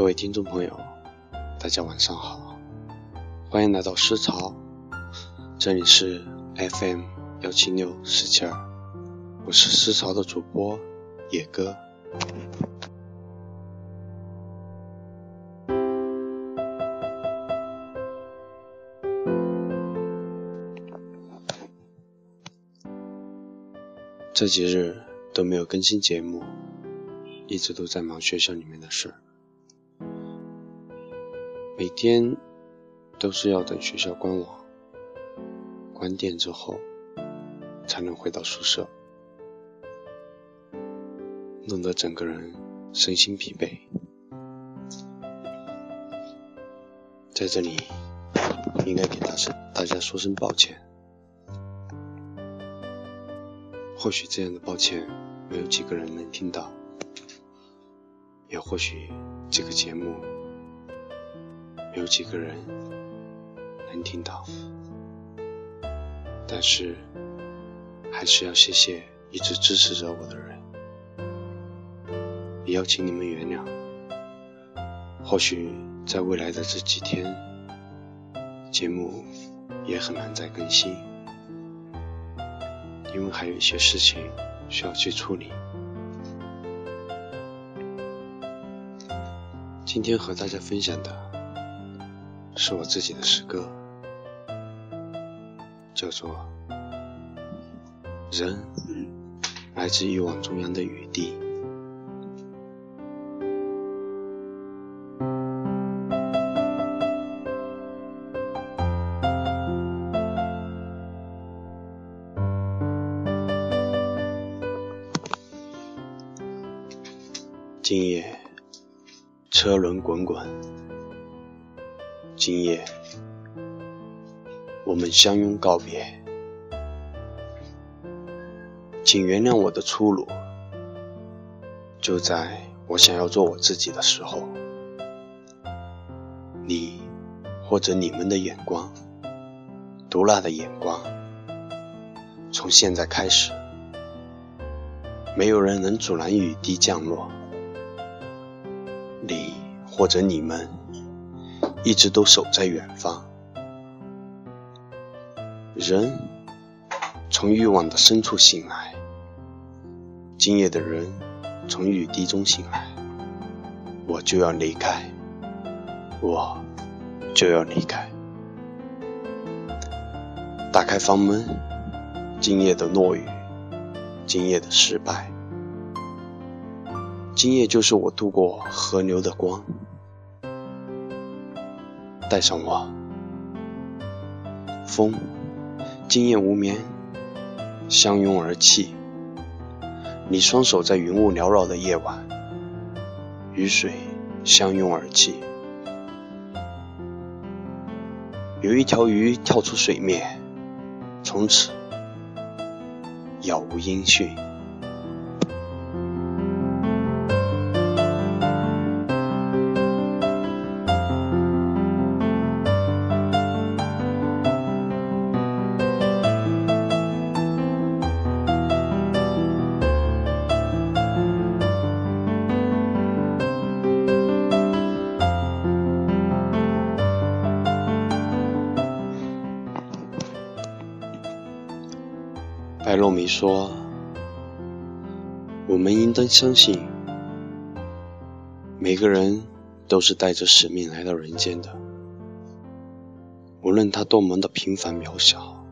各位听众朋友，大家晚上好，欢迎来到诗潮，这里是 FM 幺七六四七二，我是诗潮的主播野哥。这几日都没有更新节目，一直都在忙学校里面的事儿。每天都是要等学校关网、关店之后，才能回到宿舍，弄得整个人身心疲惫。在这里，应该给大家大家说声抱歉。或许这样的抱歉没有几个人能听到，也或许这个节目。有几个人能听到，但是还是要谢谢一直支持着我的人，也要请你们原谅。或许在未来的这几天，节目也很难再更新，因为还有一些事情需要去处理。今天和大家分享的。是我自己的诗歌，叫做《人来自欲望中央的雨滴》。今夜车轮滚滚。今夜，我们相拥告别，请原谅我的粗鲁。就在我想要做我自己的时候，你或者你们的眼光，毒辣的眼光，从现在开始，没有人能阻拦雨滴降落。你或者你们。一直都守在远方。人从欲望的深处醒来，今夜的人从雨滴中醒来，我就要离开，我就要离开。打开房门，今夜的落雨，今夜的失败，今夜就是我渡过河流的光。带上我，风，今夜无眠，相拥而泣。你双手在云雾缭绕的夜晚，雨水相拥而泣。有一条鱼跳出水面，从此杳无音讯。白洛梅说：“我们应当相信，每个人都是带着使命来到人间的，无论他多么的平凡渺小，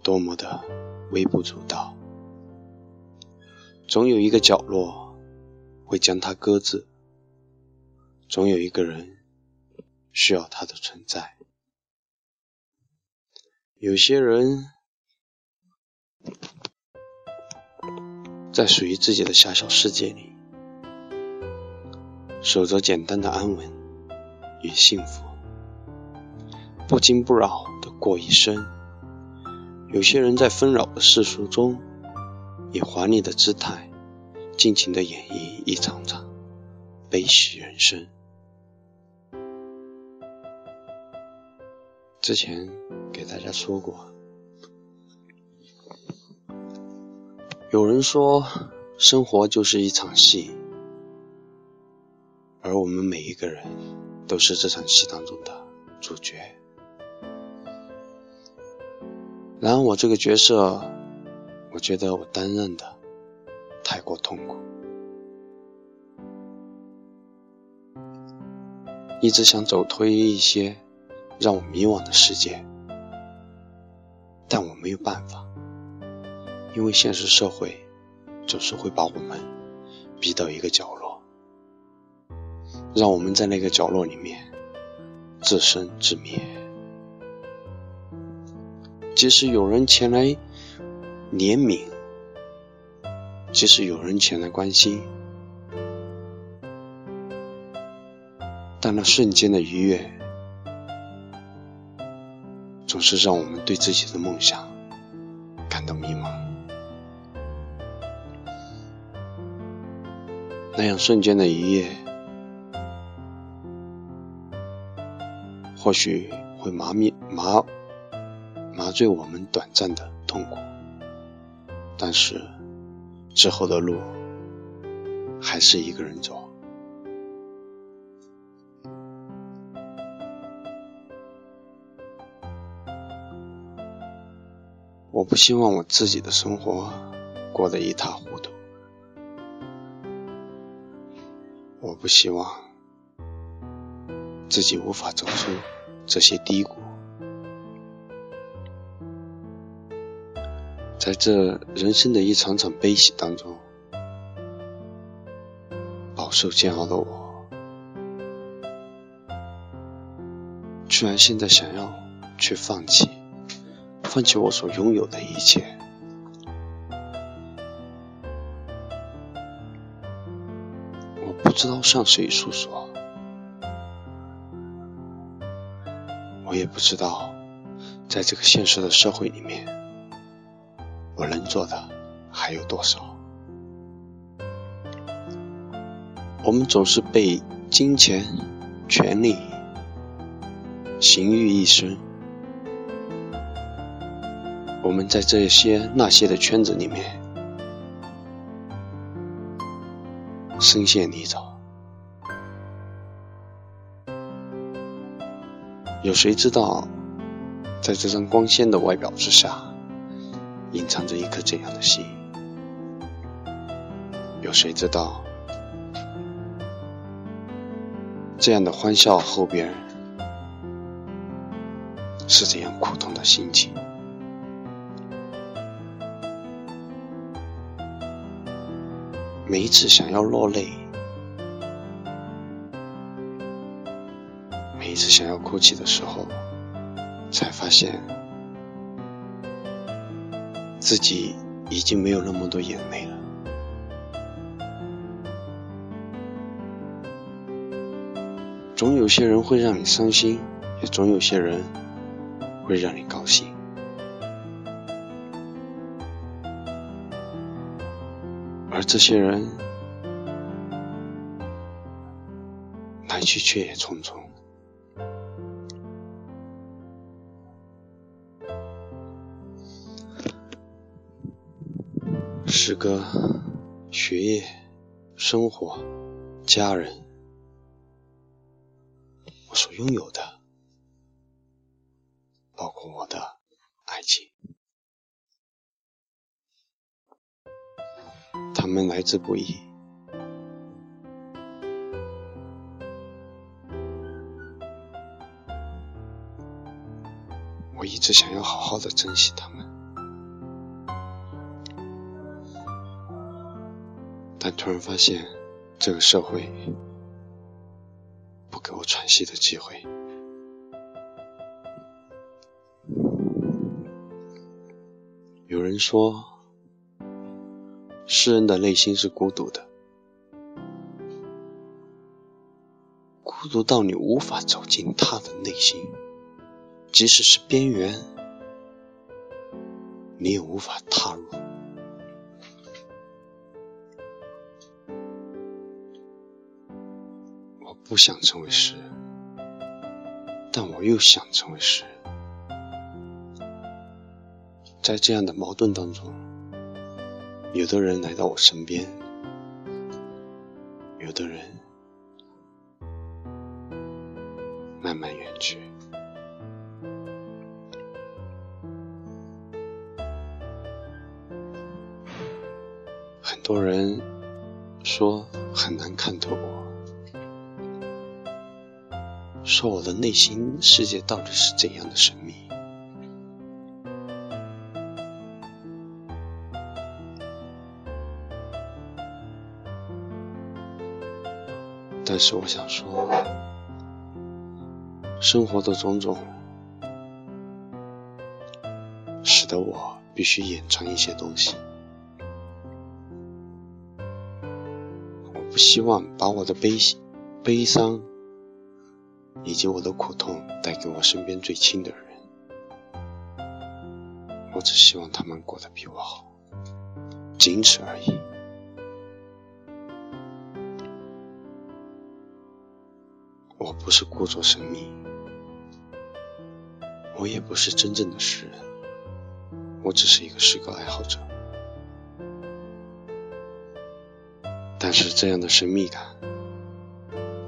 多么的微不足道，总有一个角落会将他搁置，总有一个人需要他的存在。有些人。”在属于自己的狭小世界里，守着简单的安稳与幸福，不惊不扰的过一生。有些人在纷扰的世俗中，以华丽的姿态，尽情的演绎一场场悲喜人生。之前给大家说过。有人说，生活就是一场戏，而我们每一个人都是这场戏当中的主角。然而，我这个角色，我觉得我担任的太过痛苦，一直想走脱一些让我迷惘的世界，但我没有办法，因为现实社会总是会把我们逼到一个角落，让我们在那个角落里面自生自灭。即使有人前来怜悯，即使有人前来关心，但那瞬间的愉悦，总是让我们对自己的梦想那样瞬间的愉悦，或许会麻灭麻。麻醉我们短暂的痛苦，但是之后的路还是一个人走。我不希望我自己的生活过得一塌糊涂，我不希望自己无法走出这些低谷。在这人生的一场场悲喜当中，饱受煎熬的我，居然现在想要去放弃，放弃我所拥有的一切。不知道向谁诉说，我也不知道，在这个现实的社会里面。我能做的还有多少？我们总是被金钱、权力、形欲一生，我们在这些那些的圈子里面深陷泥沼。有谁知道，在这张光鲜的外表之下？隐藏着一颗怎样的心？有谁知道这样的欢笑后边是怎样苦痛的心情？每一次想要落泪，每一次想要哭泣的时候，才发现。自己已经没有那么多眼泪了。总有些人会让你伤心，也总有些人会让你高兴。而这些人来去却也匆匆。诗歌、学业、生活、家人，我所拥有的，来之不易，我一直想要好好的珍惜他们。但突然发现，这个社会不给我喘息的机会。有人说，诗人的内心是孤独的，孤独到你无法走进他的内心，即使是边缘，你也无法踏入。我不想成为诗人，但我又想成为诗人。在这样的矛盾当中，有的人来到我身边有的人慢慢远去。很多人说很难看透我说我的内心世界到底是怎样的神但是我想说，生活的种种，使得我必须掩藏一些东西。我不希望把我的悲悲伤以及我的苦痛带给我身边最亲的人。我只希望他们过得比我好，仅此而已。不是故作神秘，我也不是真正的诗人，我只是一个诗歌爱好者。但是这样的神秘感，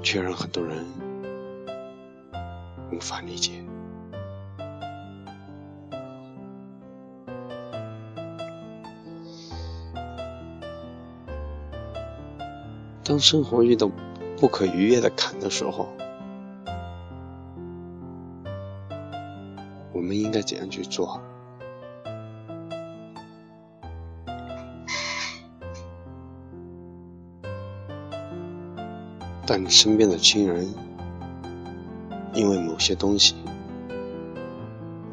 却让很多人无法理解。当生活遇到不可逾越的坎的时候，我们应该怎样去做？当你身边的亲人因为某些东西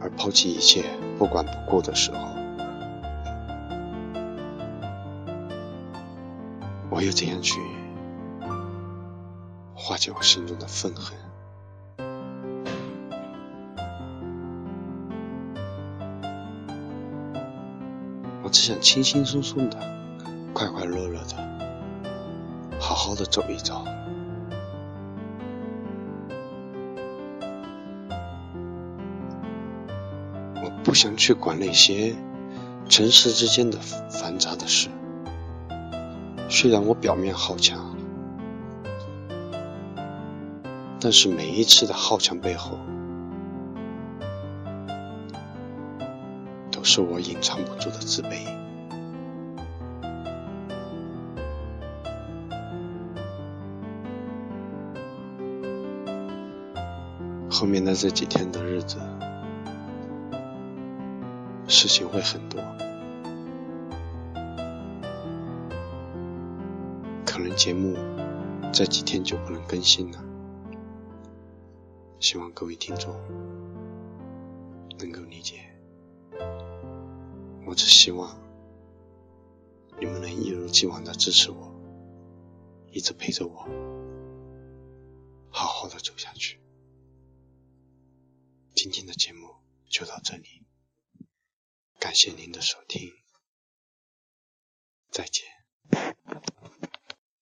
而抛弃一切、不管不顾的时候，我又怎样去化解我心中的愤恨？只想轻轻松松的、快快乐乐的、好好的走一走。我不想去管那些城市之间的繁杂的事。虽然我表面好强，但是每一次的好强背后，是我隐藏不住的自卑。后面的这几天的日子，事情会很多，可能节目这几天就不能更新了。希望各位听众能够理解。我只希望你们能一如既往的支持我，一直陪着我，好好的走下去。今天的节目就到这里，感谢您的收听，再见。